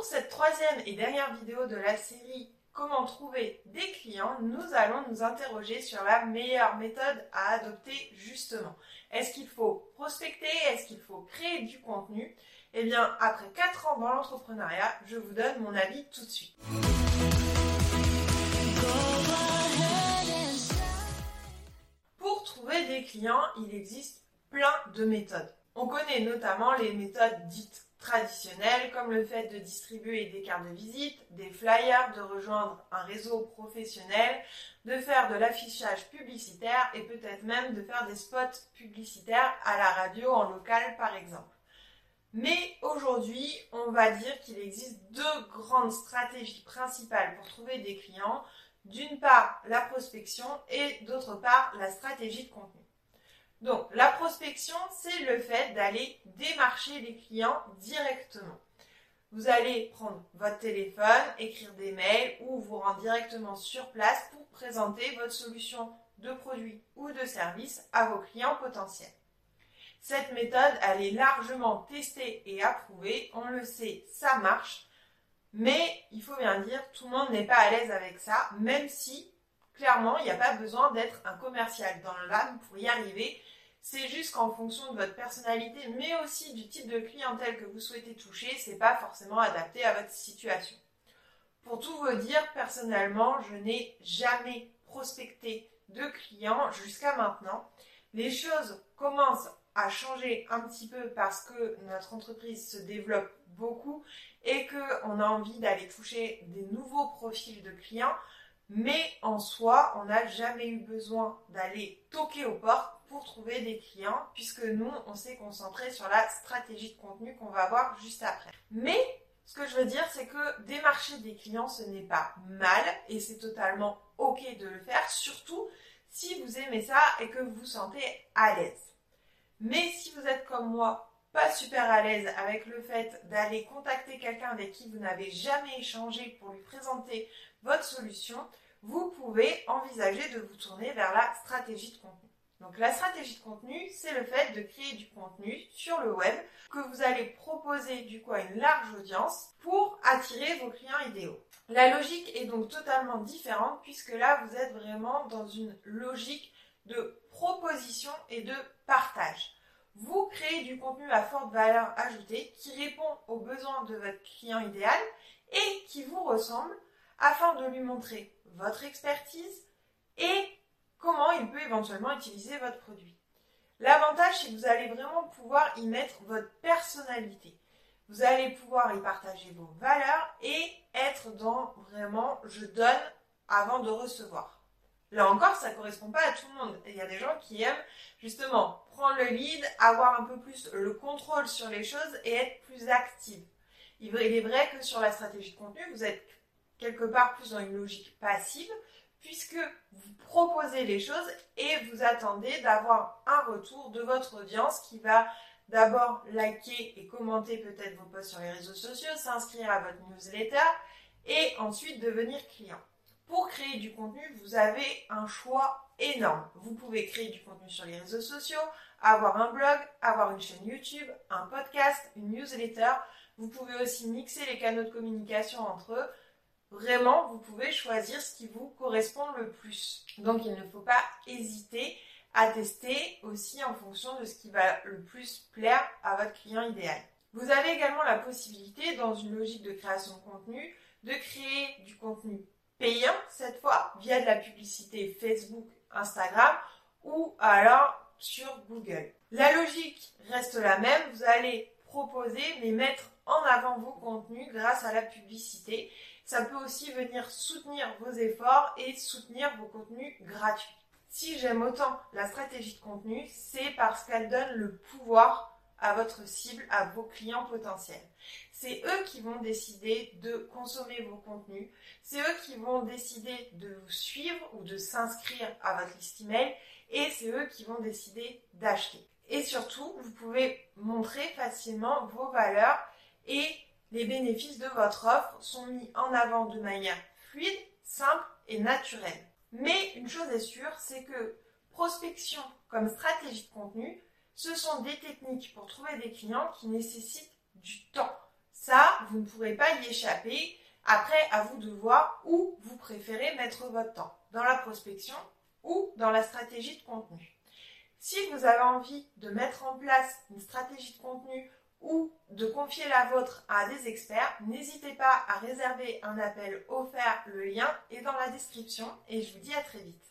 Pour cette troisième et dernière vidéo de la série Comment trouver des clients, nous allons nous interroger sur la meilleure méthode à adopter justement. Est-ce qu'il faut prospecter? Est-ce qu'il faut créer du contenu? Eh bien, après 4 ans dans l'entrepreneuriat, je vous donne mon avis tout de suite. Pour trouver des clients, il existe plein de méthodes. On connaît notamment les méthodes dites traditionnelles comme le fait de distribuer des cartes de visite, des flyers, de rejoindre un réseau professionnel, de faire de l'affichage publicitaire et peut-être même de faire des spots publicitaires à la radio en local par exemple. Mais aujourd'hui, on va dire qu'il existe deux grandes stratégies principales pour trouver des clients. D'une part, la prospection et d'autre part, la stratégie de contenu. Donc, la prospection, c'est le fait d'aller démarcher les clients directement. Vous allez prendre votre téléphone, écrire des mails ou vous rendre directement sur place pour présenter votre solution de produit ou de service à vos clients potentiels. Cette méthode, elle est largement testée et approuvée. On le sait, ça marche. Mais il faut bien dire, tout le monde n'est pas à l'aise avec ça, même si clairement, il n'y a pas besoin d'être un commercial dans l'âme pour y arriver. C'est juste qu'en fonction de votre personnalité, mais aussi du type de clientèle que vous souhaitez toucher, c'est pas forcément adapté à votre situation. Pour tout vous dire, personnellement, je n'ai jamais prospecté de clients jusqu'à maintenant. Les choses commencent à changer un petit peu parce que notre entreprise se développe beaucoup et qu'on a envie d'aller toucher des nouveaux profils de clients. Mais en soi, on n'a jamais eu besoin d'aller toquer aux portes pour trouver des clients, puisque nous, on s'est concentré sur la stratégie de contenu qu'on va voir juste après. Mais ce que je veux dire, c'est que démarcher des clients, ce n'est pas mal et c'est totalement ok de le faire, surtout si vous aimez ça et que vous vous sentez à l'aise. Mais si vous êtes comme moi, pas super à l'aise avec le fait d'aller contacter quelqu'un avec qui vous n'avez jamais échangé pour lui présenter votre solution, vous pouvez envisager de vous tourner vers la stratégie de contenu. Donc la stratégie de contenu, c'est le fait de créer du contenu sur le web que vous allez proposer du coup à une large audience pour attirer vos clients idéaux. La logique est donc totalement différente puisque là vous êtes vraiment dans une logique de proposition et de partage. Vous créez du contenu à forte valeur ajoutée qui répond aux besoins de votre client idéal et qui vous ressemble afin de lui montrer votre expertise et comment il peut éventuellement utiliser votre produit. L'avantage, c'est que vous allez vraiment pouvoir y mettre votre personnalité. Vous allez pouvoir y partager vos valeurs et être dans vraiment je donne avant de recevoir. Là encore, ça ne correspond pas à tout le monde. Il y a des gens qui aiment justement prendre le lead, avoir un peu plus le contrôle sur les choses et être plus active. Il est vrai que sur la stratégie de contenu, vous êtes quelque part plus dans une logique passive puisque vous proposez les choses et vous attendez d'avoir un retour de votre audience qui va d'abord liker et commenter peut-être vos posts sur les réseaux sociaux, s'inscrire à votre newsletter et ensuite devenir client. Pour créer du contenu, vous avez un choix énorme. Vous pouvez créer du contenu sur les réseaux sociaux, avoir un blog, avoir une chaîne YouTube, un podcast, une newsletter. Vous pouvez aussi mixer les canaux de communication entre eux Vraiment, vous pouvez choisir ce qui vous correspond le plus. Donc il ne faut pas hésiter à tester aussi en fonction de ce qui va le plus plaire à votre client idéal. Vous avez également la possibilité, dans une logique de création de contenu, de créer du contenu payant cette fois via de la publicité Facebook, Instagram ou alors sur Google. La logique reste la même, vous allez proposer mais mettre en avant vos contenus grâce à la publicité ça peut aussi venir soutenir vos efforts et soutenir vos contenus gratuits. Si j'aime autant la stratégie de contenu, c'est parce qu'elle donne le pouvoir à votre cible, à vos clients potentiels. C'est eux qui vont décider de consommer vos contenus, c'est eux qui vont décider de vous suivre ou de s'inscrire à votre liste email et c'est eux qui vont décider d'acheter. Et surtout, vous pouvez montrer facilement vos valeurs et les bénéfices de votre offre sont mis en avant de manière fluide, simple et naturelle. Mais une chose est sûre, c'est que prospection comme stratégie de contenu, ce sont des techniques pour trouver des clients qui nécessitent du temps. Ça, vous ne pourrez pas y échapper. Après, à vous de voir où vous préférez mettre votre temps, dans la prospection ou dans la stratégie de contenu. Si vous avez envie de mettre en place une stratégie de contenu ou de confier la vôtre à des experts, n'hésitez pas à réserver un appel offert. Le lien est dans la description et je vous dis à très vite.